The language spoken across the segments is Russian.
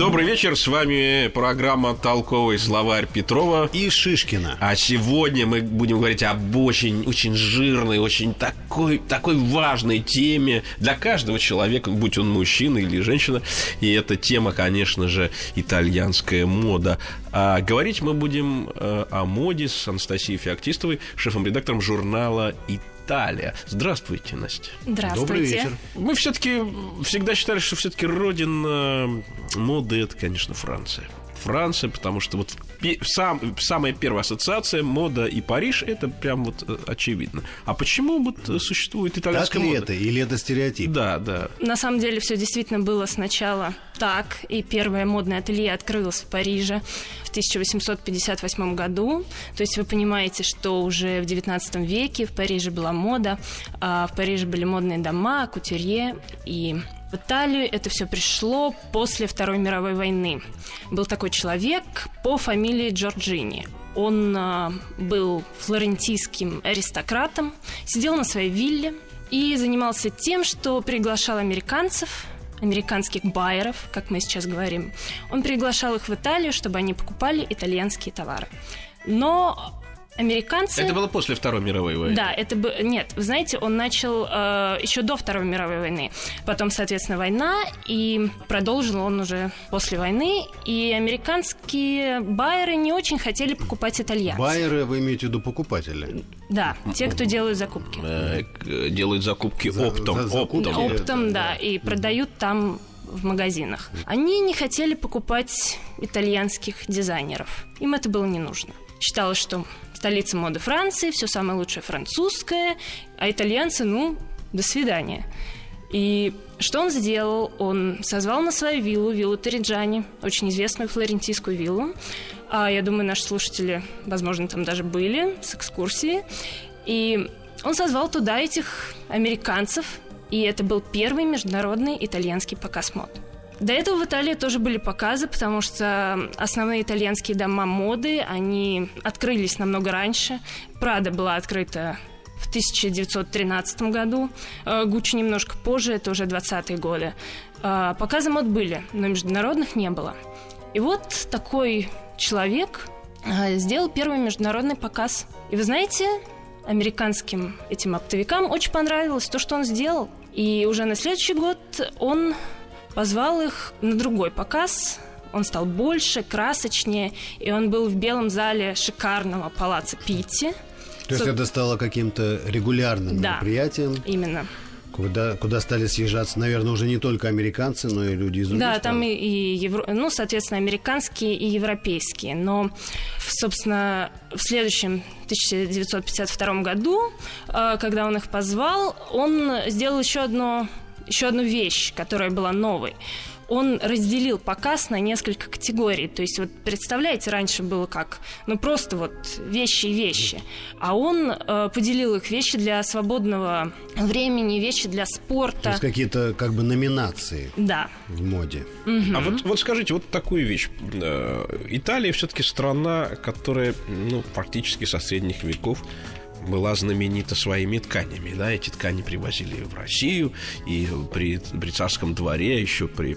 Добрый вечер, с вами программа «Толковый словарь Петрова». и Шишкина. А сегодня мы будем говорить об очень, очень жирной, очень такой, такой важной теме для каждого человека, будь он мужчина или женщина. И эта тема, конечно же, итальянская мода. А говорить мы будем э, о моде с Анастасией Феоктистовой, шефом-редактором журнала Италия. Здравствуйте, Настя. Здравствуйте. Добрый вечер. Мы все-таки всегда считали, что все-таки родина моды это, конечно, Франция. Франция, потому что вот сам, самая первая ассоциация мода и Париж это прям вот э, очевидно. А почему вот существует Так итальянская ли мода? это или это стереотип? Да, да. На самом деле все действительно было сначала так, и первое модное ателье открылось в Париже в 1858 году. То есть вы понимаете, что уже в 19 веке в Париже была мода, а в Париже были модные дома, кутюрье, и в Италию это все пришло после Второй мировой войны. Был такой человек по фамилии Джорджини. Он а, был флорентийским аристократом, сидел на своей вилле и занимался тем, что приглашал американцев, американских байеров, как мы сейчас говорим. Он приглашал их в Италию, чтобы они покупали итальянские товары. Но американцы... Это было после Второй мировой войны. Да, это бы нет. Вы знаете, он начал э, еще до Второй мировой войны. Потом, соответственно, война, и продолжил он уже после войны. И американские байеры не очень хотели покупать итальянцев. Байеры вы имеете в виду покупатели? Да, те, кто делают закупки. Э, делают закупки За- оптом. за закупки. оптом. Оп- Оптом, да, и продают там в магазинах. Они не хотели покупать итальянских дизайнеров. Им это было не нужно. Считалось, что столица моды Франции, все самое лучшее французское, а итальянцы, ну, до свидания. И что он сделал? Он созвал на свою виллу, виллу Ториджани, очень известную флорентийскую виллу. А я думаю, наши слушатели, возможно, там даже были с экскурсии. И он созвал туда этих американцев, и это был первый международный итальянский показ мод. До этого в Италии тоже были показы, потому что основные итальянские дома моды, они открылись намного раньше. Прада была открыта в 1913 году, э, Гуччи немножко позже, это уже 20-е годы. Э, Показы мод были, но международных не было. И вот такой человек э, сделал первый международный показ. И вы знаете, американским этим оптовикам очень понравилось то, что он сделал. И уже на следующий год он позвал их на другой показ. Он стал больше, красочнее, и он был в белом зале шикарного палаца Питти. То есть это стало каким-то регулярным Да. мероприятием, Именно. куда, куда стали съезжаться, наверное, уже не только американцы, но и люди из других Да, стран. там и, и евро- ну, соответственно, американские и европейские. Но, собственно, в следующем 1952 году, э, когда он их позвал, он сделал еще одно еще одну вещь, которая была новой. Он разделил показ на несколько категорий. То есть, вот представляете, раньше было как, ну просто вот вещи и вещи. А он э, поделил их вещи для свободного времени, вещи для То спорта. есть какие-то как бы номинации Да. в моде. А вот, вот скажите, вот такую вещь. Э, Италия все-таки страна, которая ну, практически со средних веков была знаменита своими тканями. Да? Эти ткани привозили в Россию, и при, при царском дворе, еще при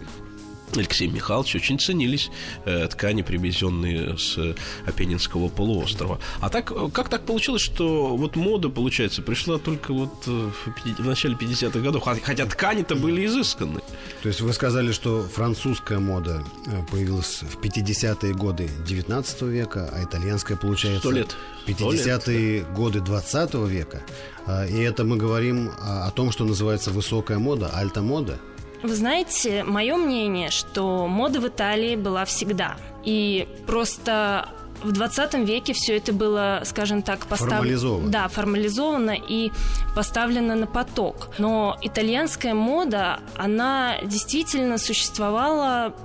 Алексее Михайловиче очень ценились э, ткани, привезенные с э, Апеннинского полуострова. А так, э, как так получилось, что вот мода, получается, пришла только вот в, начале 50-х годов, Хо- хотя ткани-то были изысканы. То есть вы сказали, что французская мода появилась в 50-е годы 19 века, а итальянская, получается, лет. в 50-е годы 20 века. И это мы говорим о, о том, что называется высокая мода, альта-мода. Вы знаете, мое мнение, что мода в Италии была всегда. И просто в 20 веке все это было, скажем так, поставлено... Формализовано. Да, формализовано и поставлено на поток. Но итальянская мода, она действительно существовала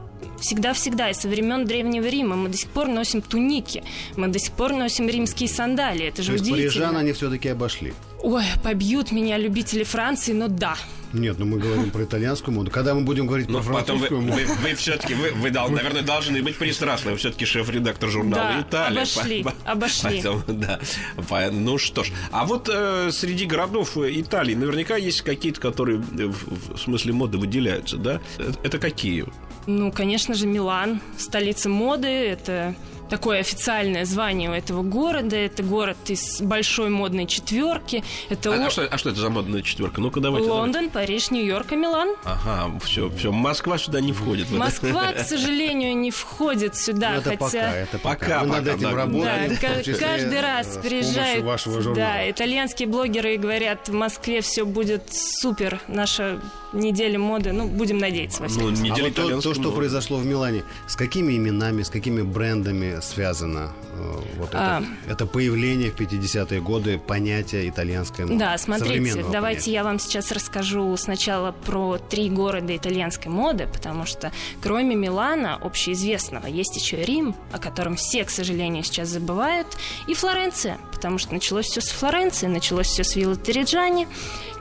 всегда-всегда, и со времен Древнего Рима. Мы до сих пор носим туники, мы до сих пор носим римские сандалии. Это же То есть удивительно. парижан они все-таки обошли. Ой, побьют меня любители Франции, но да, Нет, ну мы говорим про итальянскую моду. Когда мы будем говорить Но про Ну, потом вы, французскую моду... вы, вы все-таки, вы, вы дол- наверное, должны быть пристрастны. Вы все-таки шеф-редактор журнала Да, «Италия». обошли, По- по- обошли. поэтому, да. По- Ну что ж. А вот э, среди городов э, Италии наверняка есть какие-то, которые э, в, в смысле моды выделяются, да? Это, это какие? Ну, конечно же, Милан, столица моды, это такое официальное звание у этого города. Это город из большой модной четверки. Это А, Ло- а что, а что это за модная четверка? Ну-ка, давайте. Лондон, Париж, Нью-Йорк и Милан. давайте. Ага, все, все. Москва сюда не входит. Москва, к сожалению, не входит сюда, Ну, это хотя... пока, это пока. Пока, Мы над пока, этим да. Работаем. числе, каждый раз э, с приезжают помощью вашего журнала. да, итальянские блогеры и говорят, в Москве все будет супер, наша неделя моды, ну, будем надеяться, во Ну, всяком случае. А неделя вот то, то, что моды. произошло в Милане, с какими именами, с какими брендами связано э, вот А. это, это появление в 50-е годы понятия итальянской моды? Да, смотрите, давайте понятия. я вам сейчас расскажу сначала про три города итальянской моды, потому что кроме Милана, общеизвестного, есть еще Рим, о котором все, к сожалению, сейчас забывают, и Флоренция, потому что началось все с Флоренции, началось все с Вилла Тереджани,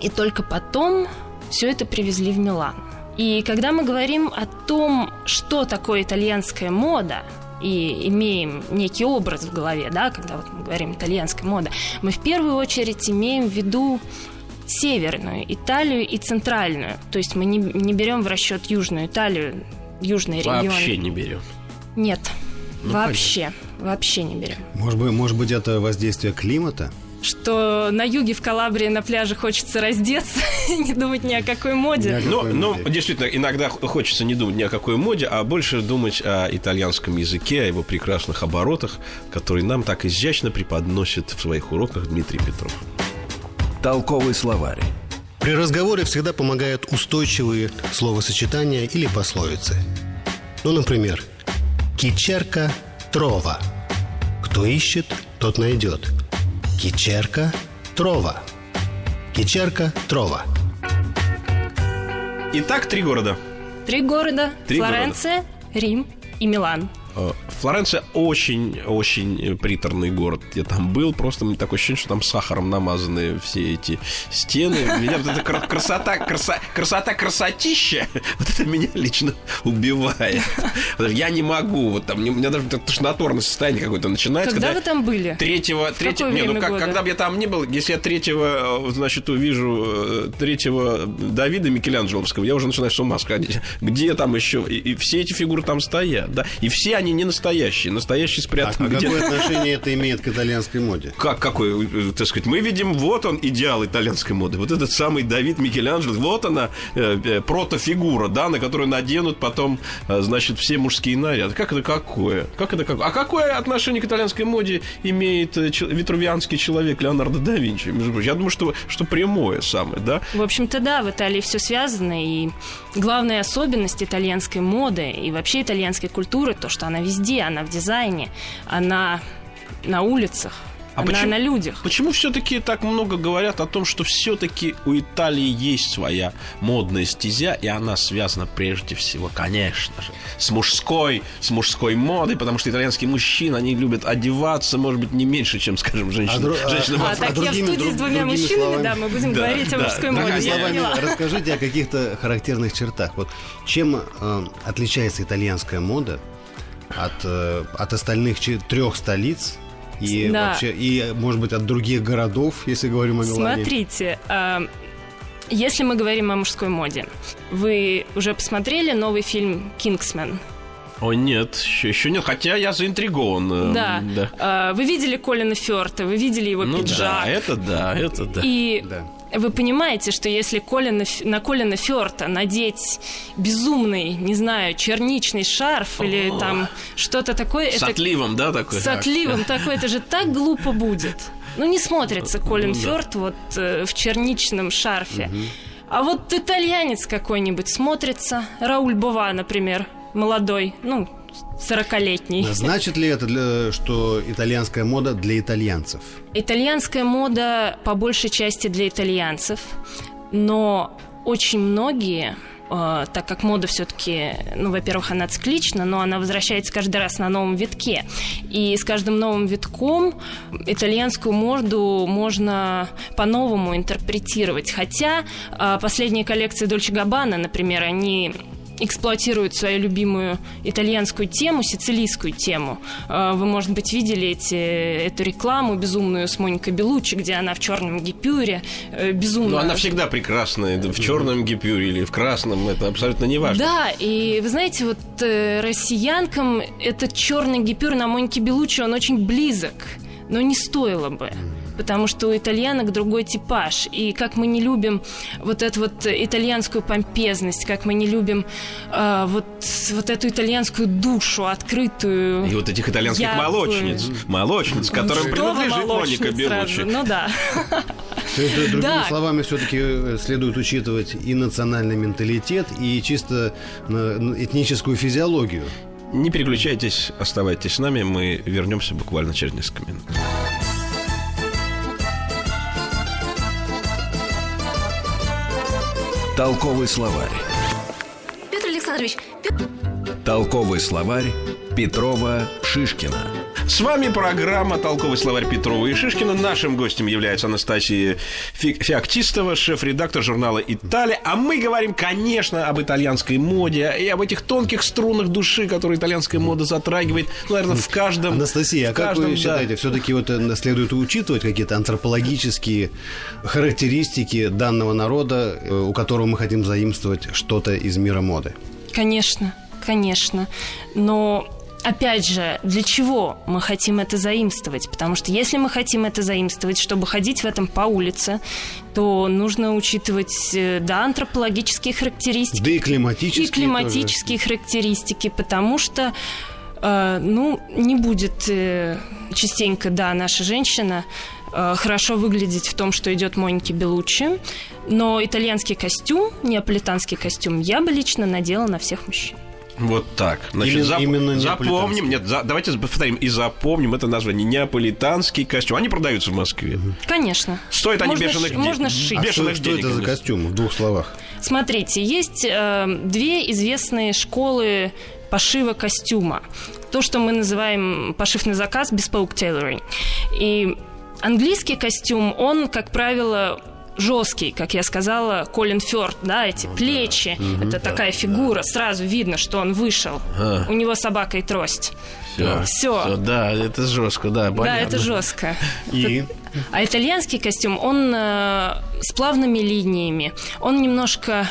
и только потом все это привезли в Милан. И когда мы говорим о том, что такое итальянская мода, и имеем некий образ в голове, да, когда вот мы говорим итальянская мода, мы в первую очередь имеем в виду северную Италию и центральную. То есть мы не, не берем в расчет южную Италию, южные регионы. Вообще не берем. Нет, Ну, вообще, вообще не берем. Может быть, может быть, это воздействие климата? Что на юге в Калабрии на пляже хочется раздеться и не думать ни о какой моде. Но, но действительно, иногда хочется не думать ни о какой моде, а больше думать о итальянском языке, о его прекрасных оборотах, которые нам так изящно преподносит в своих уроках Дмитрий Петров. Толковый словарь. При разговоре всегда помогают устойчивые словосочетания или пословицы. Ну, например, «Кичерка трова». Кто ищет, тот найдет. «Кичерка трова». «Кичерка трова». Итак, три города. Три города. Три Флоренция, Рим и Милан. Э, Флоренция очень-очень приторный город. Я там был, просто мне такое ощущение, что там сахаром намазаны все эти стены. Меня вот эта кра- красота, краса- красота, красотища, вот это меня лично убивает. Я не могу, вот там, у меня даже тошнотворное состояние какое-то начинается. Когда вы там были? Третьего, третьего, не, ну как, года? когда бы я там не был, если я третьего, э, значит, увижу э, третьего Давида Микеланджеловского, я уже начинаю с ума сходить. Где там еще? И, и все эти фигуры там стоят, да? И все они не настоящие, настоящие А, спрятаны а где-то. какое отношение это имеет к итальянской моде? Как, какой, э, так сказать, мы видим, вот он, идеал итальянской моды. Вот этот самый Давид Микеланджело, вот она, э, э, протофигура, да, на которую наденут потом, э, значит, все мужские наряды. Как это какое? Как это какое? А какое отношение к итальянской моде имеет э, витрувианский человек Леонардо да Винчи? Между прочим, Я думаю, что, что прямое самое, да? В общем-то, да, в Италии все связано, и главная особенность итальянской моды и вообще итальянской культуры, то, что она везде, она в дизайне, она на улицах, А она почему- на людях. Почему все-таки так много говорят о том, что все-таки у Италии есть своя модная стезя, и она связана прежде всего, конечно же, с мужской, с мужской модой, потому что итальянские мужчины, они любят одеваться, может быть, не меньше, чем, скажем, женщины. дру- а- женщины во А, а так я в студии друг- с двумя мужчинами, словами. да, мы будем Да, говорить о да, мужской да. моде. Другими словами, поняла. расскажите о каких-то характерных чертах. Вот чем э, отличается итальянская мода от, э, от остальных че- трех столиц и Да. вообще и, может быть, от других городов, если говорим о Милане? Смотрите, а, если мы говорим о мужской моде, вы уже посмотрели новый фильм «Кингсмен»? О, нет, еще, еще нет, хотя я заинтригован. э, Да. да. А, Вы видели Колина Фёрта, вы видели его Ну пиджак. да, это да, это да. И Да. Вы понимаете, что если Колина, на Колина Фёрта надеть безумный, не знаю, черничный шарф или О. там что-то такое, С это отливом, да, такой? с отливом такое, это же так глупо будет. Ну, не смотрится Колин Ну да. Фёрд вот э, в черничном шарфе. А вот итальянец какой-нибудь смотрится, Рауль Бова, например, молодой, ну, 40-летний. Значит ли это, для- что итальянская мода для итальянцев? Итальянская мода по большей части для итальянцев, но очень многие э, так как мода все-таки, ну, во-первых, она циклична, но она возвращается каждый раз на новом витке. И с каждым новым витком итальянскую моду можно по-новому интерпретировать. Хотя э, последние коллекции Дольче Габбана, например, они эксплуатируют свою любимую итальянскую тему, сицилийскую тему. Э, вы, может быть, видели эти, эту рекламу безумную с Моникой Белучи, где она в черном гипюре э, безумно... Но она всегда прекрасная, в черном гипюре или в красном, это абсолютно не важно. Да, и вы знаете, вот э, россиянкам этот черный гипюр на Монике Белучи, он очень близок, но не стоило бы потому что у итальянок другой типаж. И как мы не любим вот эту вот итальянскую помпезность, как мы не любим э, вот, вот эту итальянскую душу открытую. И вот этих итальянских яркую. молочниц, молочниц, которым принадлежит Моника Белучи. Ну да. То есть, другими да. словами, все-таки э, следует учитывать и национальный менталитет, и чисто э, этническую физиологию. Не переключайтесь, оставайтесь с нами, мы вернемся буквально через несколько минут. Толковый словарь. Петр Александрович. Толковый словарь Петрова Шишкина. С вами программа «Толковый словарь Петрова и Шишкина». Нашим гостем является Анастасия Феоктистова, шеф-редактор журнала «Италия». А мы говорим, конечно, об итальянской моде и об этих тонких струнах души, которые итальянская мода затрагивает, ну, наверное, в каждом... Анастасия, а как каждом, вы считаете, да. все-таки вот э, следует учитывать какие-то антропологические характеристики данного народа, э, у которого мы хотим заимствовать что-то из мира моды? Конечно, конечно. Но опять же, для чего мы хотим это заимствовать? Потому что если мы хотим это заимствовать, чтобы ходить в этом по улице, то нужно учитывать, э, да, антропологические характеристики. Да и климатические. И климатические тоже. характеристики, потому что э, ну, не будет э, частенько, да, наша женщина хорошо выглядеть в том, что идет Моники Белучи, но итальянский костюм, неаполитанский костюм я бы лично надела на всех мужчин. Вот так. Значит, Или, зап... именно запомним. Нет, за... давайте повторим и запомним это название. Неаполитанский костюм. Они продаются в Москве. Конечно. Стоят они бешеных денег. Можно сшить. А бешеных что, денег, что это за костюм в двух словах? Смотрите, есть э, две известные школы пошива костюма. То, что мы называем пошив на заказ, bespoke tailoring. И английский костюм, он, как правило, жесткий, как я сказала, Колин Фёрд, да, эти плечи, да. это да, такая фигура, да. сразу видно, что он вышел. А. У него собака и трость. Все. Все. Да, это жестко, да, понятно. Да, это жестко. И? А итальянский костюм, он э, с плавными линиями, он немножко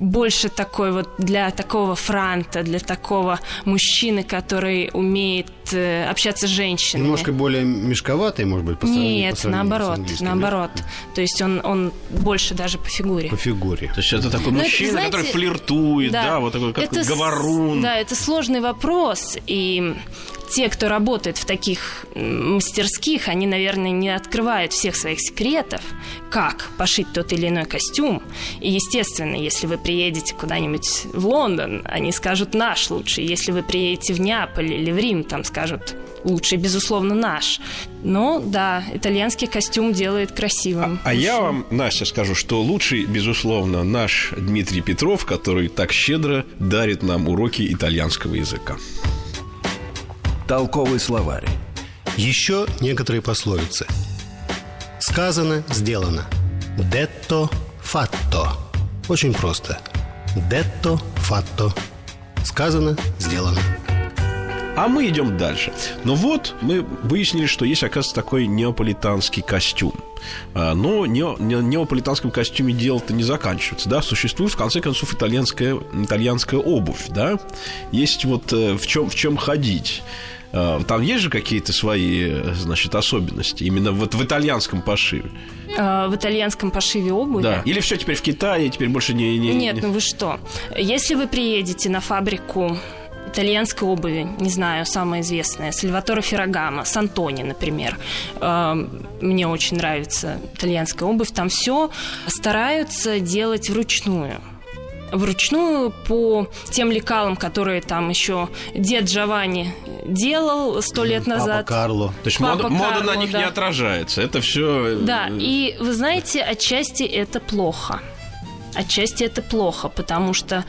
больше такой вот для такого франта, для такого мужчины, который умеет э, общаться с женщинами. Немножко более мешковатый, может быть, по Нет, по наоборот, наоборот. Да? То есть он, он больше даже по фигуре. По фигуре. То есть это такой Но мужчина, это, знаете, который флиртует, да, да вот такой как это, говорун. Да, это сложный вопрос, и те, кто работает в таких мастерских, они, наверное, не открывают всех своих секретов, как пошить тот или иной костюм. И, естественно, если вы приедете куда-нибудь в Лондон, они скажут «наш лучший». Если вы приедете в Неаполь или в Рим, там скажут лучший, безусловно, наш. Но, да, итальянский костюм делает красивым. А, а я вам, Настя, скажу, что лучший, безусловно, наш Дмитрий Петров, который так щедро дарит нам уроки итальянского языка. Толковый словарь. Еще некоторые пословицы. Сказано, сделано. Детто, фатто. Очень просто. Детто, фатто. Сказано, сделано. А мы идем дальше. Но вот мы выяснили, что есть, оказывается, такой неаполитанский костюм. А, но не, не, неаполитанском костюме дело-то не заканчивается, да, существует, в конце концов, итальянская, итальянская обувь, да, есть вот э, в чем, в чем ходить. А, там есть же какие-то свои, значит, особенности именно вот в итальянском пошиве? А, в итальянском пошиве обуви? Да. Или все теперь в Китае, теперь больше не... не Нет, ну вы что? Если вы приедете на фабрику итальянской обуви, не знаю, самая известная, Сальваторе Феррагамо, Сантони, например. А, мне очень нравится итальянская обувь. Там все стараются делать вручную вручную по тем лекалам, которые там еще дед Джованни делал сто лет назад. Папа Карло. То есть Папа мода, Карло, мода на них да. не отражается. Это все. Да, и вы знаете, отчасти это плохо. отчасти это плохо, потому что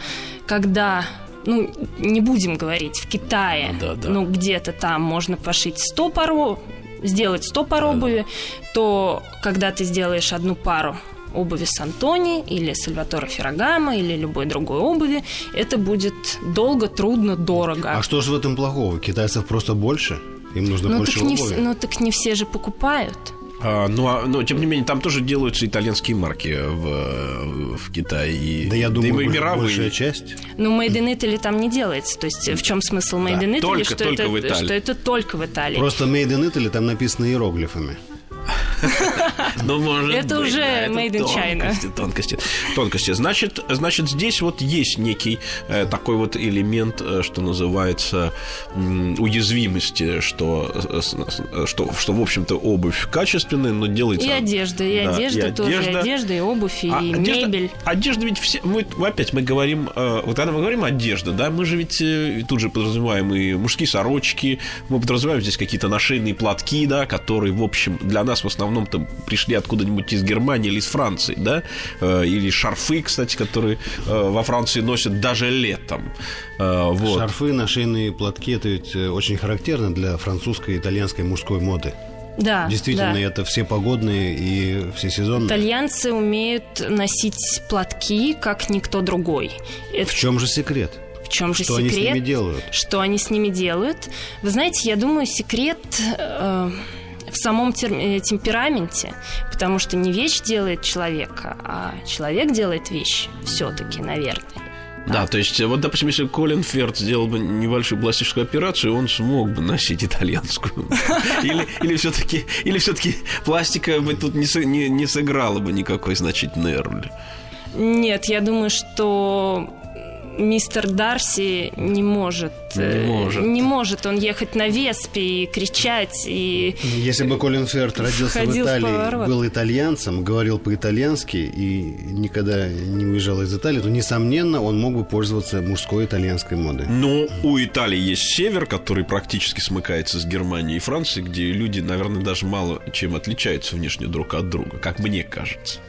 когда ну, не будем говорить, в Китае, да, да. ну, где-то там можно пошить 100 пару, сделать 100 пар обуви, то когда ты сделаешь одну пару обуви Сантони или Сальватора Феррагамо или любой другой обуви, это будет долго, трудно, дорого. А что же в этом плохого? Китайцев просто больше? Им нужно ну, больше так не, обуви? вс- ну так не все же покупают. А, ну, а, но, тем не менее, там тоже делаются итальянские марки в, в Китае. И, Да я думаю, и больш- мировые. большая часть. Ну, Made in Italy там не делается. То есть в чем смысл Made Да, in Italy? только- что, только это, в Италии. что это только в Италии. Просто Made in Italy там написано иероглифами. Ну, может Это уже made in China. тонкости, Тонкости. Значит, значит, здесь вот есть некий э, такой вот элемент, э, что называется уязвимости, что, э, что, что в общем-то, обувь качественная, но делается... И одежда, и Да, одежда и тоже, и одежда. и обувь, и А мебель. Одежда ведь все... Мы, опять мы говорим... вот когда мы говорим одежда, да, мы же ведь тут же подразумеваем и мужские сорочки, мы подразумеваем здесь какие-то нашейные платки, да, которые, в общем, для нас в основном-то пришли откуда-нибудь из Германии или из Франции, да, э, или шарфы, кстати, которые э, во Франции носят даже летом. Э, вот. Шарфы, нашейные платки – это ведь очень характерно для французской и итальянской мужской моды. Да, Действительно, да. это все погодные и все сезонные. Итальянцы умеют носить платки, как никто другой. Это В чем же секрет? в чем же Что они секрет? с ними делают? Что они с ними делают? Вы знаете, я думаю, секрет э, в самом э, темпераменте, потому что не вещь делает человека, а человек делает вещь все-таки, наверное. Да, то есть, вот, допустим, если Колин Ферд сделал бы небольшую пластическую операцию, он смог бы носить итальянскую. Или, или все-таки или все-таки пластика бы тут не, не, не сыграла бы никакой значительной роли. Нет, я думаю, что мистер Дарси не может, э, Не может. не может он ехать на Веспе и кричать и Если бы Колин Ферд родился в Италии, был итальянцем, говорил по-итальянски и никогда не уезжал из Италии, то, несомненно, он мог бы пользоваться мужской итальянской модой. Но у Италии есть север, который практически смыкается с Германией и Францией, где люди, наверное, даже мало чем отличаются внешне друг от друга, как мне кажется.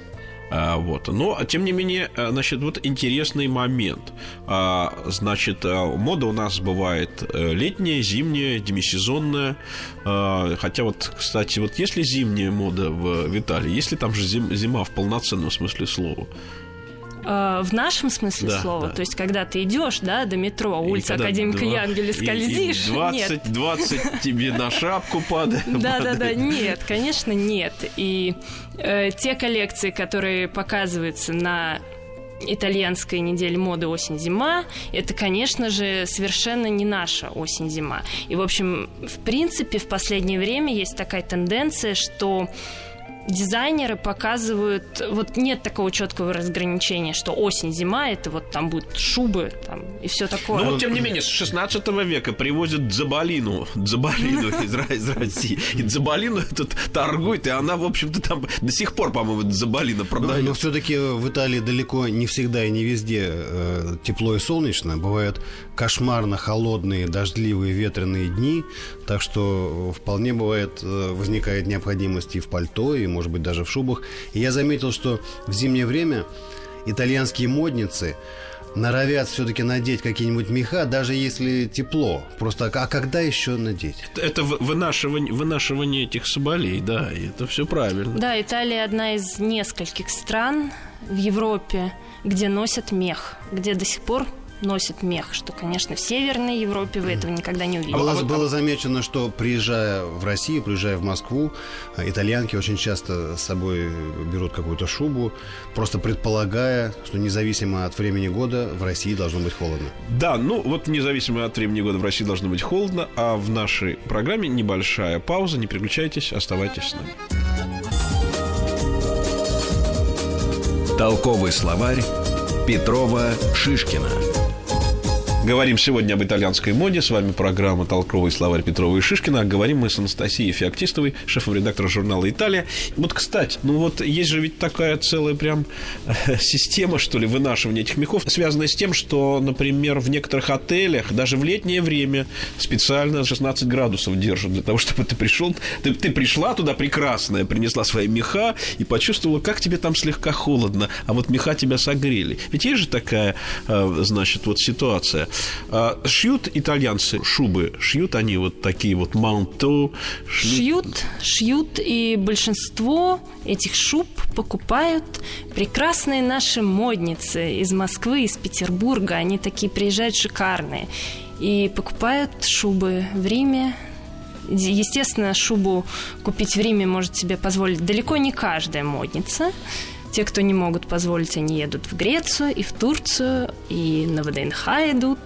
А, вот. Но, тем не менее, а, значит, вот интересный момент. А, значит, а, мода у нас бывает э, летняя, зимняя, демисезонная. А, хотя вот, кстати, вот есть ли зимняя мода в, в Италии? Есть ли там же зим- зима в полноценном смысле слова? Э, в нашем смысле Да, слова, да. то есть когда ты идешь, да, до метро, И улица Академика два- Янгеля, и- и скользишь, 20, нет. 20 тебе на шапку падает. Да, да, да, нет, конечно, нет. И э, те коллекции, которые показываются на итальянской неделе моды осень-зима, это, конечно же, совершенно не наша осень-зима. И, в общем, в принципе, в последнее время есть такая тенденция, что дизайнеры показывают, вот нет такого четкого разграничения, что осень-зима это вот там будут шубы там, и все такое. Ну, тем не менее, с 16 века привозят дзабалину, дзабалину из, из России. И дзабалину этот торгует, и она, в общем-то, там до сих пор, по-моему, дзабалина Но, продает. все-таки в Италии далеко не всегда и не везде э, тепло и солнечно. Бывают кошмарно холодные, дождливые, ветреные дни. Так что вполне бывает, э, возникает необходимость и в пальто, и, может быть, даже в шубах. И я заметил, что в зимнее время итальянские модницы норовят все-таки надеть какие-нибудь меха, даже если тепло. Просто а когда еще надеть? Это вынашивание, вынашивание этих соболей, да, и это все правильно. Да, Италия одна из нескольких стран в Европе, где носят мех, где до сих пор носят мех, что, конечно, в Северной Европе вы этого никогда не увидите. Было, вот- было замечено, что приезжая в Россию, приезжая в Москву, итальянки очень часто с собой берут какую-то шубу, просто предполагая, что независимо от времени года в России должно быть холодно. Да, ну вот независимо от времени года в России должно быть холодно, а в нашей программе небольшая пауза. Не переключайтесь, оставайтесь с нами. Толковый словарь Петрова Шишкина. Говорим сегодня об итальянской моде. С вами программа «Толковый словарь Петрова и Шишкина». Говорим мы с Анастасией Феоктистовой, шефом-редактором журнала «Италия». Вот, кстати, ну вот есть же ведь такая целая прям э, система, что ли, вынашивания этих мехов, связанная с тем, что, например, в некоторых отелях даже в летнее время специально 16 градусов держат для того, чтобы ты пришел, ты, ты пришла туда прекрасная, принесла свои меха и почувствовала, как тебе там слегка холодно, а вот меха тебя согрели. Ведь есть же такая, э, значит, вот ситуация. А, шьют итальянцы шубы, шьют они вот такие вот манто. Шьют, шьют, и большинство этих шуб покупают прекрасные наши модницы из Москвы, из Петербурга. Они такие приезжают шикарные. И покупают шубы в Риме, Естественно, шубу купить в Риме может себе позволить далеко не каждая модница. Те, кто не могут позволить, они едут в Грецию и в Турцию, и на ВДНХ идут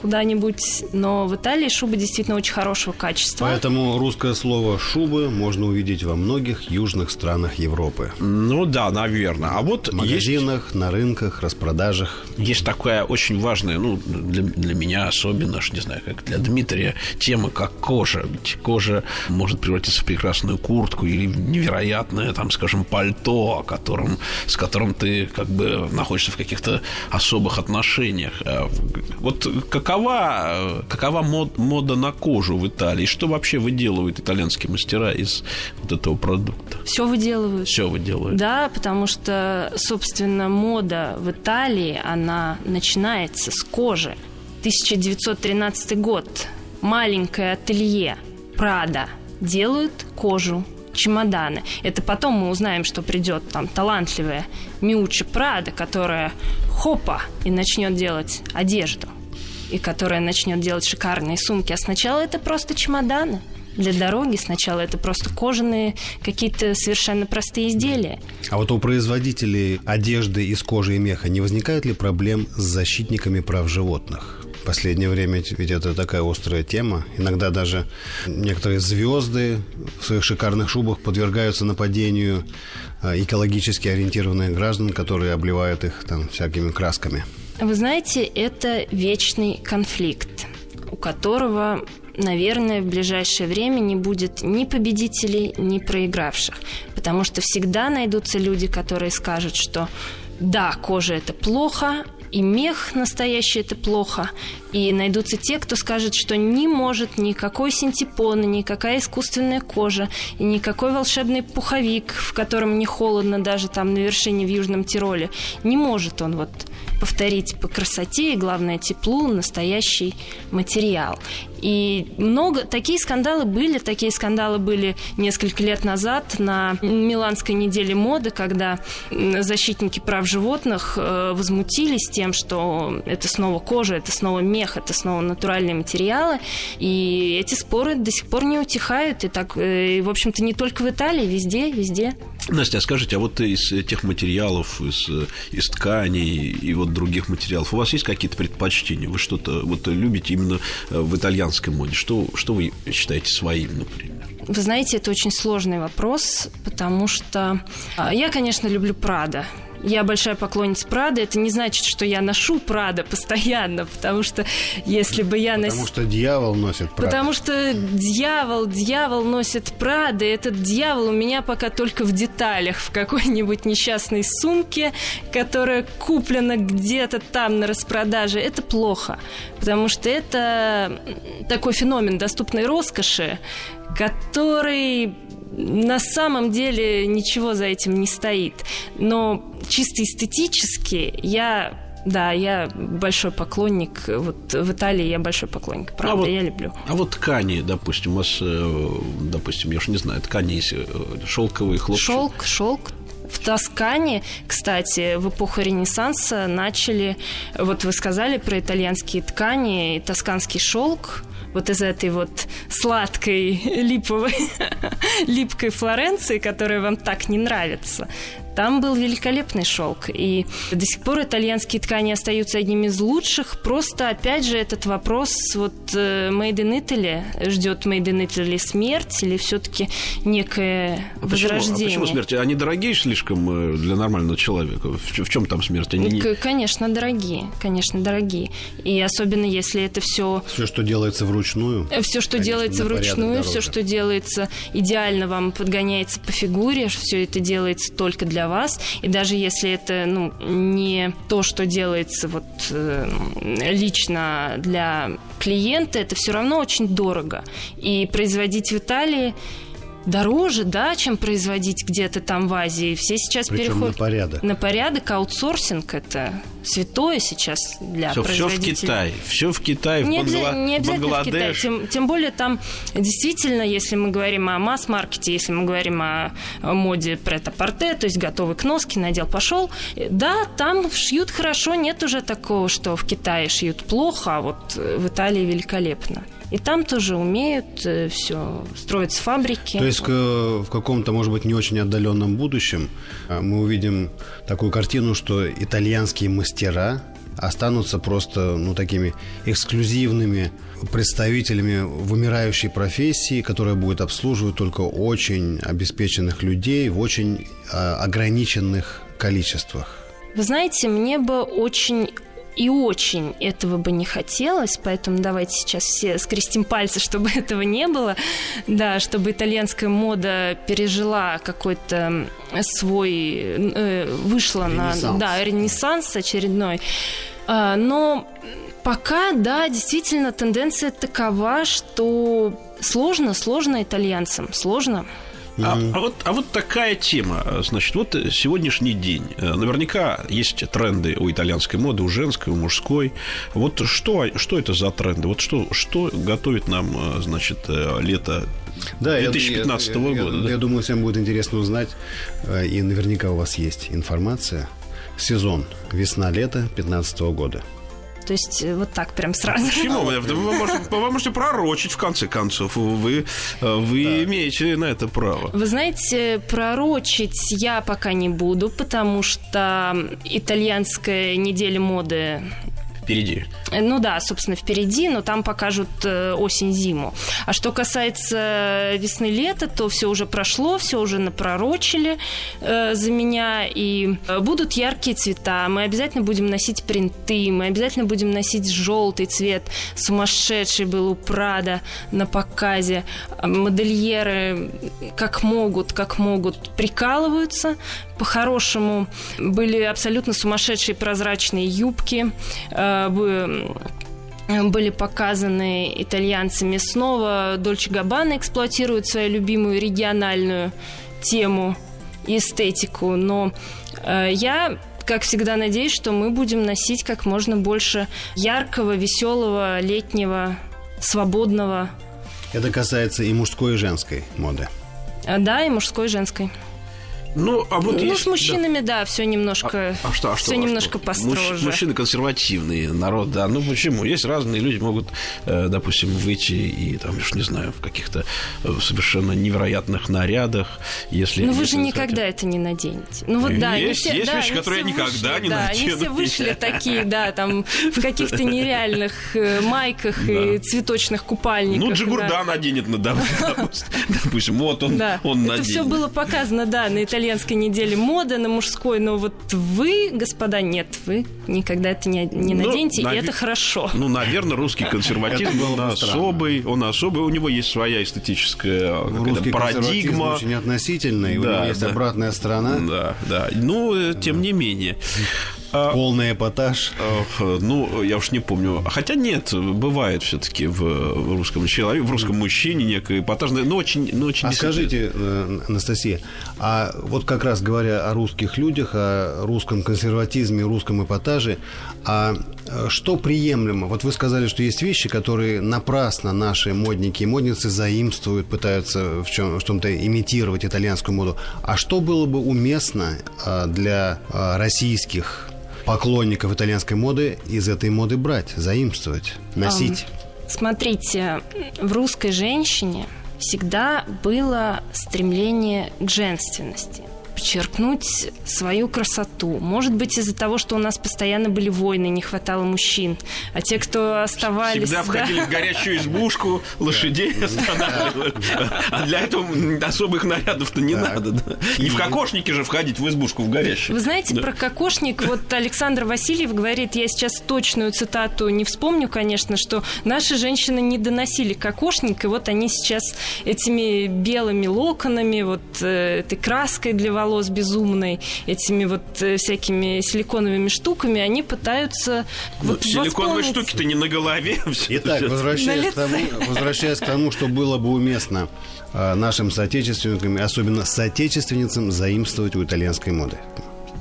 куда-нибудь. Но в Италии шубы действительно очень хорошего качества. Поэтому русское слово «шубы» можно увидеть во многих южных странах Европы. Ну да, наверное. А вот В магазинах, есть... на рынках, распродажах. Есть такая очень важная, ну, для, для меня особенно, не знаю, как для Дмитрия, тема, как кожа. Ведь кожа может превратиться в прекрасную куртку или в невероятное, там, скажем, пальто, о котором с которым ты как бы находишься в каких-то особых отношениях. А вот какова, какова мод, мода на кожу в Италии? Что вообще выделывают итальянские мастера из вот этого продукта? Все выделывают. Все выделывают. Да, потому что, собственно, мода в Италии, она начинается с кожи. 1913 год. Маленькое ателье Прада делают кожу чемоданы. Это потом мы узнаем, что придет там талантливая Миучи Прада, которая хопа и начнет делать одежду и которая начнет делать шикарные сумки. А сначала это просто чемоданы для дороги. Сначала это просто кожаные какие-то совершенно простые изделия. А вот у производителей одежды из кожи и меха не возникает ли проблем с защитниками прав животных? Последнее время ведь это такая острая тема. Иногда даже некоторые звезды в своих шикарных шубах подвергаются нападению а, экологически ориентированных граждан, которые обливают их там всякими красками. Вы знаете, это вечный конфликт, у которого наверное, в ближайшее время не будет ни победителей, ни проигравших. Потому что всегда найдутся люди, которые скажут, что да, кожа это плохо, и мех настоящий это плохо. И найдутся те, кто скажет, что не может никакой синтепона, никакая искусственная кожа и никакой волшебный пуховик, в котором не холодно даже там на вершине в Южном Тироле, не может он вот повторить по красоте и, главное, теплу настоящий материал. И много... Такие скандалы были. Такие скандалы были несколько лет назад на Миланской неделе моды, когда защитники прав животных э, возмутились тем, что это снова кожа, это снова мех, это снова натуральные материалы. И эти споры до сих пор не утихают. И так, э, и, в общем-то, не только в Италии, везде, везде. Настя, а скажите, а вот из тех материалов, из, из тканей и вот других материалов, у вас есть какие-то предпочтения? Вы что-то вот любите именно в итальянском итальянской моде? Что, что вы считаете своим, например? Вы знаете, это очень сложный вопрос, потому что а, я, конечно, люблю Прада. Я большая поклонница Прада. Это не значит, что я ношу Прада постоянно, потому что если бы я носила... Потому что дьявол носит Прада. Потому что дьявол, дьявол носит Прада. Этот дьявол у меня пока только в деталях, в какой-нибудь несчастной сумке, которая куплена где-то там на распродаже. Это плохо, потому что это такой феномен доступной роскоши, который на самом деле ничего за этим не стоит. Но чисто эстетически я да, я большой поклонник. Вот в Италии я большой поклонник. Правда, а вот, я люблю. А вот ткани, допустим, у вас, э, допустим, я уж не знаю, ткани э, шелковые, хлопчатые. Шелк, шелк, в Тоскане, кстати, в эпоху Ренессанса начали, вот вы сказали про итальянские ткани, и тосканский шелк, вот из этой вот сладкой липовой липкой Флоренции, которая вам так не нравится. Там был великолепный шелк. И до сих пор итальянские ткани остаются одними из лучших. Просто, опять же, этот вопрос, вот э, Made in Italy, ждет Made in Italy смерть или все-таки некое а почему, возрождение? А почему смерть? Они дорогие слишком э, для нормального человека? В, чем там смерть? Они не... Конечно, дорогие. Конечно, дорогие. И особенно если это все... Все, что делается вручную. Все, что делается вручную, все, что делается идеально вам подгоняется по фигуре, все это делается только для вас. И даже если это ну, не то, что делается вот, э, лично для клиента, это все равно очень дорого. И производить в Италии дороже, да, чем производить где-то там в Азии. Все сейчас Причем переходят на порядок. На порядок. Аутсорсинг это святое сейчас для все, производителей. Все в Китае. Все в Китае, не в Бангла... Не обязательно Бангладеш. в Китае. Тем, тем более там действительно, если мы говорим о масс-маркете, если мы говорим о, о моде прет-а-порте, то есть готовый к носке, надел, пошел, да, там шьют хорошо, нет уже такого, что в Китае шьют плохо, а вот в Италии великолепно. И там тоже умеют э, все, строятся фабрики. То есть в каком-то, может быть, не очень отдаленном будущем э, мы увидим такую картину, что итальянские мастера останутся просто ну, такими эксклюзивными представителями вымирающей профессии, которая будет обслуживать только очень обеспеченных людей в очень э, ограниченных количествах. Вы знаете, мне бы очень и очень этого бы не хотелось, поэтому давайте сейчас все скрестим пальцы, чтобы этого не было, да, чтобы итальянская мода пережила какой-то свой, э, вышла ренессанс. на, да, ренессанс очередной, а, но пока, да, действительно тенденция такова, что сложно, сложно итальянцам, сложно. А, а, вот, а вот такая тема. Значит, вот сегодняшний день. Наверняка есть тренды у итальянской моды, у женской, у мужской. Вот что, что это за тренды? Вот что, что готовит нам, значит, лето да, 2015 я, года? Я, да? я думаю, всем будет интересно узнать, и наверняка у вас есть информация. Сезон весна-лето 2015 года. То есть вот так прям сразу. Почему? Вы, вы, можете, вы можете пророчить, в конце концов. Вы, вы да. имеете на это право. Вы знаете, пророчить я пока не буду, потому что итальянская неделя моды впереди. Ну да, собственно, впереди, но там покажут э, осень-зиму. А что касается весны-лета, то все уже прошло, все уже напророчили э, за меня, и будут яркие цвета. Мы обязательно будем носить принты, мы обязательно будем носить желтый цвет. Сумасшедший был у Прада на показе. Модельеры как могут, как могут, прикалываются. По-хорошему были абсолютно сумасшедшие прозрачные юбки, были показаны итальянцами снова. Дольче Габбана эксплуатирует свою любимую региональную тему и эстетику, но я как всегда, надеюсь, что мы будем носить как можно больше яркого, веселого, летнего, свободного. Это касается и мужской, и женской моды. Да, и мужской, и женской. Ну, а вот ну есть, с мужчинами, да, да все немножко, а, а что, а что, все а немножко что? построже. Муж, мужчины консервативные, народ, да. Ну почему? Есть разные люди, могут, э, допустим, выйти и там, уж не знаю, в каких-то э, совершенно невероятных нарядах, если. Ну вы же никогда это не наденете. Ну вот да, есть, все, есть да, вещи, которые я никогда вышли, не да, надену. Они все вышли такие, да, там в каких-то нереальных э, майках и цветочных купальниках. Ну Джигурда наденет, допустим, вот он, он наденет. Это все было показано, да, на итальянской неделе мода на мужской, но вот вы, господа, нет, вы никогда это не, не наденете, ну, и нав... это хорошо. Ну, наверное, русский консерватизм, он особый, он особый, у него есть своя эстетическая русский парадигма. очень относительный, да, у него есть да. обратная сторона. Да, да, ну, тем не менее. Полный эпатаж. Ну, я уж не помню. Хотя нет, бывает все-таки в русском человеке, в русском мужчине некое эпатажное, но очень, но очень. А скажите, Анастасия, а вот как раз говоря о русских людях, о русском консерватизме, русском эпатаже, а что приемлемо? Вот вы сказали, что есть вещи, которые напрасно наши модники и модницы заимствуют, пытаются в, чем, в чем-то имитировать итальянскую моду. А что было бы уместно для российских поклонников итальянской моды из этой моды брать, заимствовать, носить? Смотрите, в русской женщине всегда было стремление к женственности. Подчеркнуть свою красоту. Может быть, из-за того, что у нас постоянно были войны, не хватало мужчин. А те, кто оставались... Всегда входили да, в горящую избушку, лошадей останавливали. А для этого особых нарядов-то не надо. да. И в кокошнике же входить в избушку в горящую. Вы знаете, про кокошник, вот Александр Васильев говорит, я сейчас точную цитату не вспомню, конечно, что наши женщины не доносили кокошник, и вот они сейчас этими белыми локонами, вот э, этой краской для волос безумной, этими вот э, всякими силиконовыми штуками, они пытаются Ну, вот Силиконовые штуки-то не на голове. Итак, возвращаясь к, тому, возвращаясь к тому, что было бы уместно э, нашим соотечественникам, особенно соотечественницам, заимствовать у итальянской моды.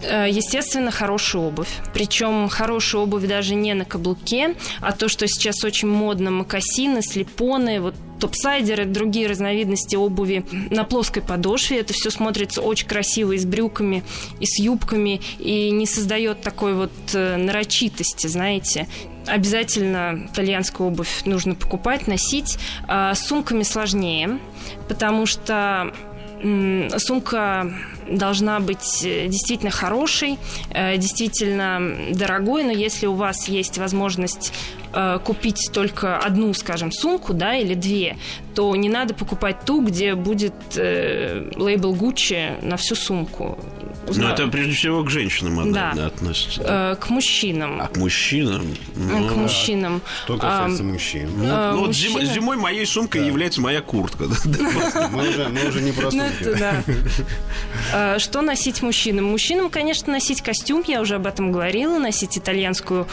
Э, Естественно, хорошая обувь. Причем хорошая обувь даже не на каблуке, а то, что сейчас очень модно, мокасины, слепоны, вот топсайдеры, другие разновидности обуви на плоской подошве. Это все смотрится очень красиво и с брюками, и с юбками, и не создает такой вот э, нарочитости, знаете. Обязательно итальянскую обувь нужно покупать, носить. А с сумками сложнее, потому что сумка должна быть э, действительно хорошей, э, действительно дорогой, но если у вас есть возможность э, купить только одну, скажем, сумку, да, или две, то не надо покупать ту, где будет э, лейбл Gucci на всю сумку. Ну, это прежде всего к женщинам она Да. да, относится. Э, к мужчинам. А к мужчинам? ну, к мужчинам. Что касается мужчин. э, Ну, вот зим- зимой моей сумкой является моя куртка. да, да. Мы уже, мы уже не про Ну, сумки. это да. А, Что носить мужчинам? Мужчинам, конечно, носить костюм, я уже об этом говорила, носить итальянскую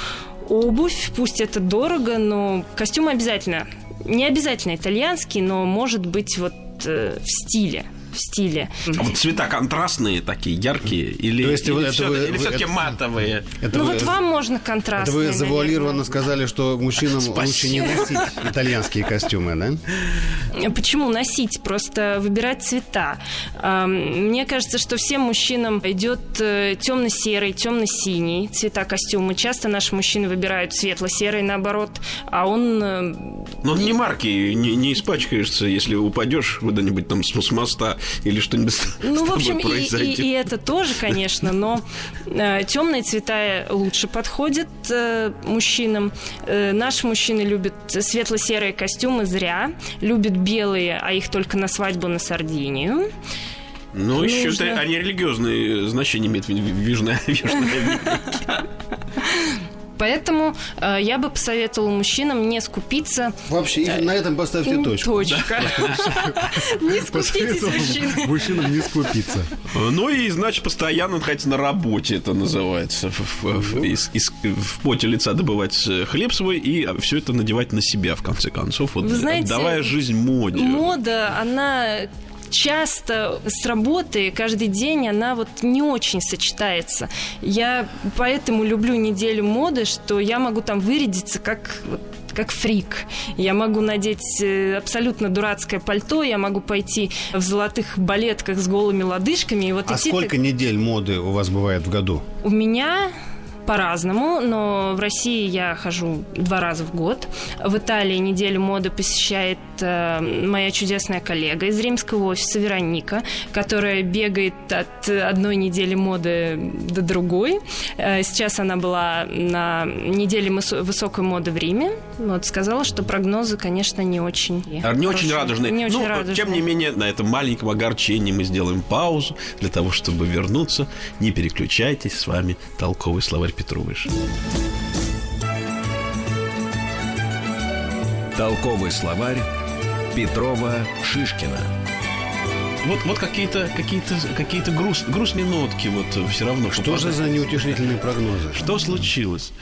обувь. Пусть это дорого, но костюм обязательно. Не обязательно итальянский, но может быть вот э, в стиле. В стиле. А вот цвета контрастные такие, яркие? Или, То есть или вы- это вы- или вы- все-таки это- матовые? Это Ну вы- вот вам можно это контрастные. вы наверное. завуалированно сказали, что мужчинам Спасибо. лучше не носить итальянские костюмы, да? Почему носить? Просто выбирать цвета. А, Мне кажется, что всем мужчинам идет темно-серый, темно-синий цвета костюма. Часто наши мужчины выбирают светло-серый, наоборот, а он э, Но он не марки, не, не испачкаешься, если упадешь куда-нибудь там с, моста или что-нибудь с- с Ну, в общем, и, и- и это тоже, конечно, но э, темные цвета лучше подходят э, мужчинам. Э, наши мужчины любят светло-серые костюмы зря, любят белые, а их только на свадьбу на Сардинию. Ну, еще нужно- это они религиозные значения имеют в Южной Америке. Поэтому э, я бы посоветовала мужчинам не скупиться. Вообще, и на этом поставьте точку. Точка. Не скупитесь, мужчины. Мужчинам не скупиться. Ну и, значит, постоянно находиться на работе, это называется. В, в поте лица добывать э, хлеб свой и все это надевать на себя, в конце концов, вот, Вы знаете, отдавая жизнь моде. Мода, она часто с работы каждый день она вот не очень сочетается. Я поэтому люблю неделю моды, что я могу там вырядиться как как фрик. Я могу надеть э, абсолютно дурацкое пальто, я могу пойти в золотых балетках с голыми лодыжками. И вот А идти сколько так- недель моды у вас бывает в году? У меня по-разному, но в России я хожу два раза в год. В Италии неделю моды посещает э, моя чудесная коллега из римского офиса Вероника, которая бегает от одной недели моды до другой. Э, сейчас она была на неделе высокой моды в Риме. Вот сказала, что прогнозы, конечно, не очень. Не очень хорошие. радужные. Не очень ну, радужные. тем не менее, на этом маленьком огорчении мы сделаем паузу для того, чтобы вернуться. Не переключайтесь, с вами толковый словарь Петрович. Толковый словарь Петрова Шишкина. Вот, вот какие-то какие-то какие-то груст, грустные нотки вот все равно. Что же за неутешительные прогнозы? Что случилось?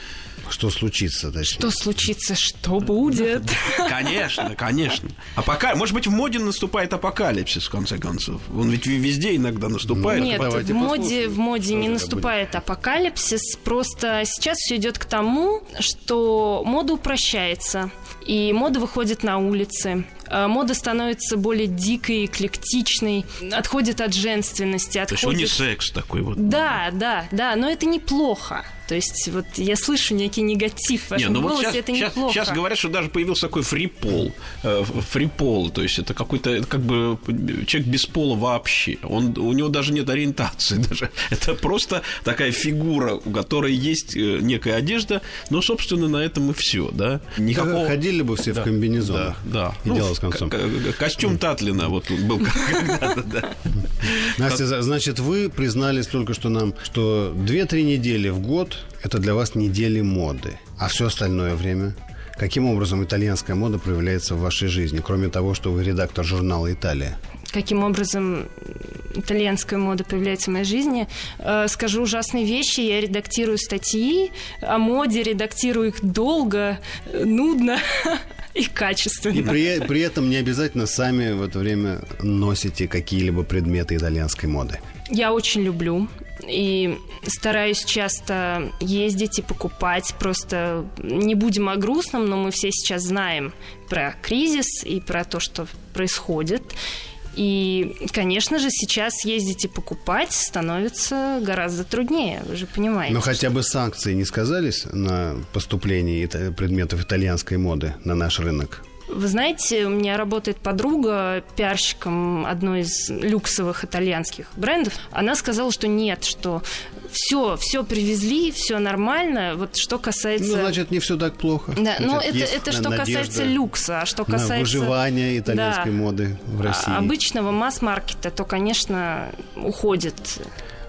Что случится, точнее? Что случится, что будет? Конечно, конечно. А пока, может быть, в моде наступает апокалипсис, в конце концов. Он ведь везде иногда наступает. Нет, давайте в моде, в моде не наступает апокалипсис. Просто сейчас все идет к тому, что мода упрощается. И мода выходит на улицы. А, Мода становится более дикой, эклектичной, отходит от женственности, То есть отходит... унисекс такой вот. Да, да, да, но это неплохо. То есть вот я слышу некий негатив в вашем Не, ну вот голосе, сейчас, это сейчас, неплохо. сейчас говорят, что даже появился такой фрипол. Э, фрипол, то есть это какой-то как бы человек без пола вообще. Он, у него даже нет ориентации. Даже. Это просто такая фигура, у которой есть э, некая одежда, но, собственно, на этом и все. Да? Никакого... Ходили бы все в комбинезонах. Да. И дело с концом. Костюм Татлина вот он был когда-то, да. Настя, значит, вы признались только что нам, что 2-3 недели в год – это для вас недели моды. А все остальное время? Каким образом итальянская мода проявляется в вашей жизни, кроме того, что вы редактор журнала «Италия»? каким образом итальянская мода появляется в моей жизни. Э, Скажу ужасные вещи. Я редактирую статьи о моде, редактирую их долго, э, нудно и И качественно. при, при этом не обязательно сами в это время носите какие-либо предметы итальянской моды. Я очень люблю и стараюсь часто ездить и покупать. Просто не будем о грустном, но мы все сейчас знаем про кризис и про то, что происходит. И, конечно же, сейчас ездить и покупать становится гораздо труднее, вы же понимаете. Но хотя бы санкции не сказались на поступление ита- предметов итальянской моды на наш рынок? Вы знаете, у меня работает подруга пиарщиком одной из люксовых итальянских брендов. Она сказала, что нет, что все, все привезли, все нормально. Вот что касается... Ну, значит, не все так плохо. Да, но это, есть это что надежда касается люкса, а что касается выживание итальянской Да. моды в России. а- обычного масс-маркета, то, конечно, уходит.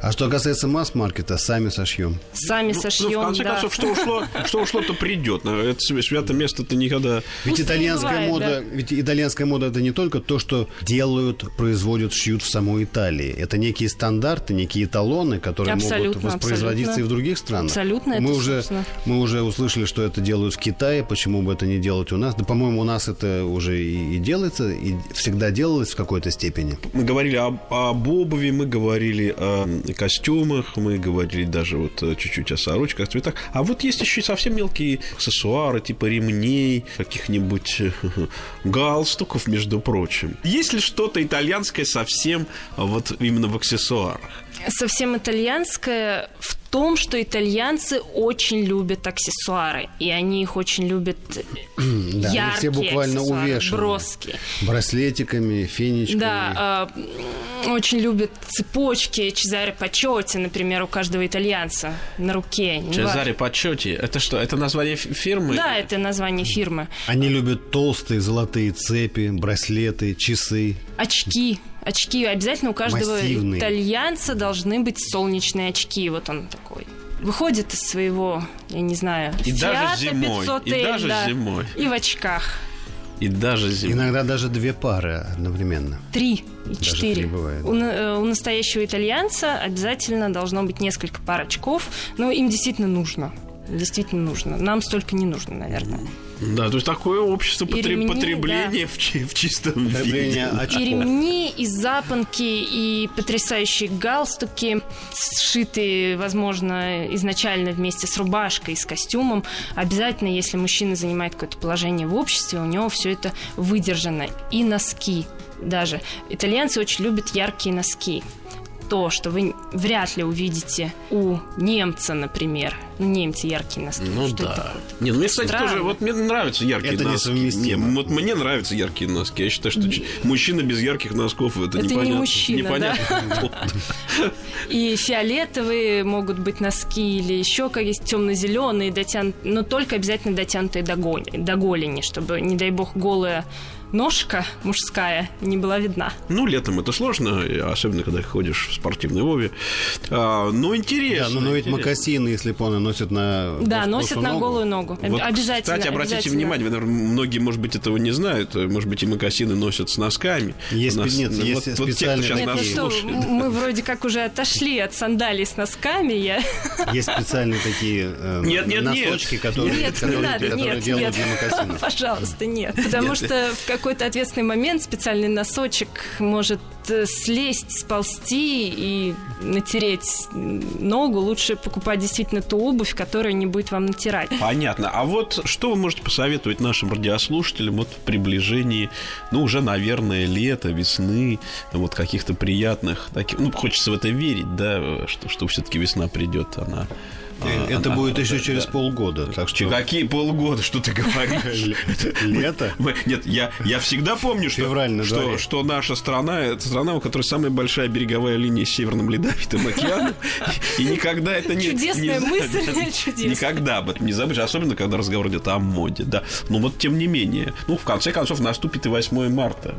А что касается масс-маркета, сами сошьем. Сами Ну, сошьем, в конце да. концов, что ушло, что ушло, то придет. Это свя- святое место-то никогда... Ведь Пусть итальянская бывает, мода, ведь итальянская мода это не только то, что делают, производят, шьют в самой Италии. Это некие стандарты, некие эталоны, которые могут Абсолютно, воспроизводиться абсолютно. и в других странах. Абсолютно, мы это, уже собственно. мы уже услышали, что это делают в Китае. Почему бы это не делать у нас? Да, по-моему, у нас это уже и, и делается, и всегда делалось в какой-то степени. Мы говорили об, об обуви, мы говорили о костюмах, мы говорили даже вот э, чуть-чуть о сорочках, цветах. А вот есть еще и совсем мелкие аксессуары, типа ремней, каких-нибудь э, галстуков, между прочим. Есть ли что-то итальянское совсем вот именно в аксессуарах? совсем итальянское в том, что итальянцы очень любят аксессуары, и они их очень любят Да, они яркие все буквально увешаны. броски. Браслетиками, фенечками. Да, э, очень любят цепочки Чезаре Пачоти, например, у каждого итальянца на руке. Чезаре Пачоти. Это что, это название фирмы? Да, это название фирмы. Они любят толстые золотые цепи, браслеты, часы. Очки. Очки. Обязательно у каждого Массивные. итальянца должны быть солнечные очки. Вот он такой. Выходит из своего, я не знаю, И даже Фиата зимой, и 500L, даже да, зимой. И в очках. И даже зимой. Иногда даже две пары одновременно. Три и Даже четыре. три бывает. У, э, у настоящего итальянца обязательно должно быть несколько пар очков. Но им действительно нужно. Действительно нужно. Нам столько не нужно, наверное. Да, то есть такое общество И потреб- ремни, потребления в, чи- в чистом виде. И ремни, и запонки, и потрясающие галстуки, сшитые, возможно, изначально вместе с рубашкой, с костюмом. Обязательно, если мужчина занимает какое-то положение в обществе, у него все это выдержано. И носки даже. Итальянцы очень любят яркие носки. То, что вы вряд ли увидите у немца, например. Ну, немцы яркие носки. Ну Что это да. такое? Не, ну мне, кстати, Странно. тоже, вот мне нравятся яркие Это носки. Не, вот мне нравятся яркие носки. Я считаю, что мужчина без ярких носков это, Это не непонятно. мужчина, непонятно. И фиолетовые могут быть носки или еще какие-то темно-зеленые, дотян... но только обязательно дотянутые до, гони- до голени, чтобы, не дай бог, голая ножка мужская не была видна. Ну, летом это сложно, особенно когда ходишь в спортивной обуви. А, ну, Да, интересно. но, но ведь интересно. макасины, если понял, носят на Да, носят на ногу. голую ногу. Вот, обязательно. Кстати, обратите обязательно. внимание, вы, наверное, многие, может быть, этого не знают. Может быть, и макасины носят с носками. Есть У нас- нет, ну, есть вот, вот те, кто специальные сейчас Нет, нас ну что, слушает. м- мы вроде как уже отошли от сандалий с носками. Я... Есть специальные такие э, Нет, нет, нет. носочки, которые, Нет, не которые, надо, которые нет, делают нет. для макасинов. Пожалуйста, нет. Потому Нет. что в какой-то ответственный момент специальный носочек может э, слезть, сползти и натереть ногу, лучше покупать действительно ту обувь, которая не будет вам натирать. Понятно. А вот что вы можете посоветовать нашим радиослушателям вот в приближении, ну, уже, наверное, лета, весны, вот каких-то приятных таких... Ну, хочется в это верить, да, что, что все-таки весна придет, она это она, будет еще через да. полгода. Так что... Какие полгода? Что ты говоришь? Лето? Нет, я, я всегда помню, что, что, что наша страна это страна, у которой самая большая береговая линия с Северным Ледовитым океаном. И никогда это не... Чудесная мысль, чудесная. Никогда об этом не забудешь, особенно когда разговор идет о моде. Да. Но вот тем не менее, ну, в конце концов, наступит и 8 марта.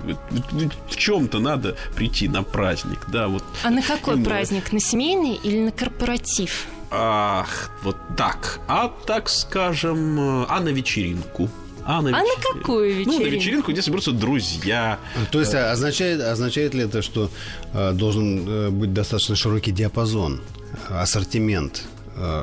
В чем-то надо прийти на праздник, да, вот. А на какой праздник? На семейный или на корпоратив? Ах, вот так. А так скажем, а на вечеринку. А на, а вечер... на какую вечеринку? Ну, на вечеринку, где соберутся друзья. То есть а, означает, означает ли это, что э, должен э, быть достаточно широкий диапазон, ассортимент Э,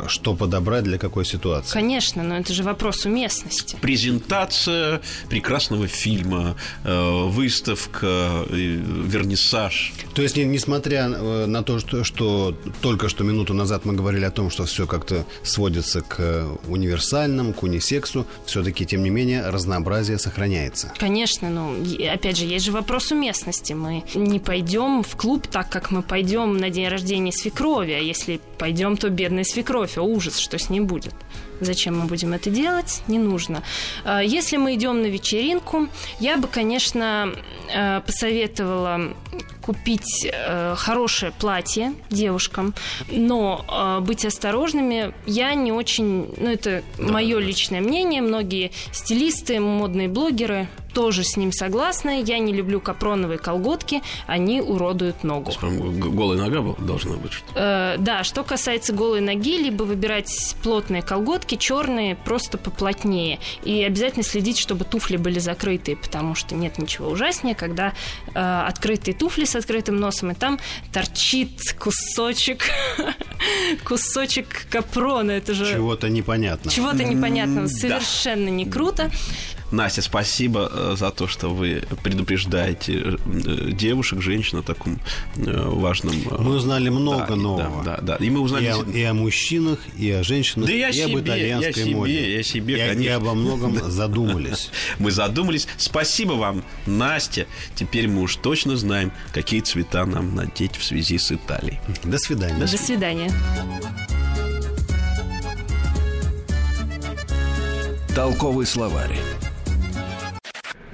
что подобрать для какой ситуации. Конечно, но это же вопрос уместности. Презентация прекрасного фильма, э, выставка, вернисаж. То есть, несмотря э, на то, что, что только что минуту назад мы говорили о том, что все как-то сводится к универсальному, к унисексу, все-таки, тем не менее, разнообразие сохраняется. Конечно, но опять же, есть же вопрос уместности. Мы не пойдем в клуб так, как мы пойдем на день рождения свекрови, а если пойдем, то бедная свекровь кровь, а ужас, что с ней будет. Зачем мы будем это делать? Не нужно. А, если мы идем на вечеринку, я бы, конечно, э, посоветовала купить э, хорошее платье девушкам, но э, быть осторожными. Я не очень, ну это мое личное мнение, многие стилисты, модные блогеры тоже с ним согласна. Я не люблю капроновые колготки, они уродуют ногу. Голая нога должна быть? Что э, да, что касается голой ноги, либо выбирать плотные колготки, черные, просто поплотнее. И обязательно следить, чтобы туфли были закрытые, потому что нет ничего ужаснее, когда э, открытые туфли с открытым носом, и там торчит кусочек, кусочек капрона. Это же... Чего-то непонятного. Чего-то непонятного. Совершенно не круто. Настя, спасибо э, за то, что вы предупреждаете э, девушек, женщин о таком э, важном... Мы узнали много да, нового. Да, да, да. И мы узнали... И о, и о мужчинах, и о женщинах, да и, о и себе, об итальянской я себе, моде. Я себе, и, конечно. И обо многом задумались. Мы задумались. Спасибо вам, Настя. Теперь мы уж точно знаем, какие цвета нам надеть в связи с Италией. До свидания. До свидания. Толковый словарь.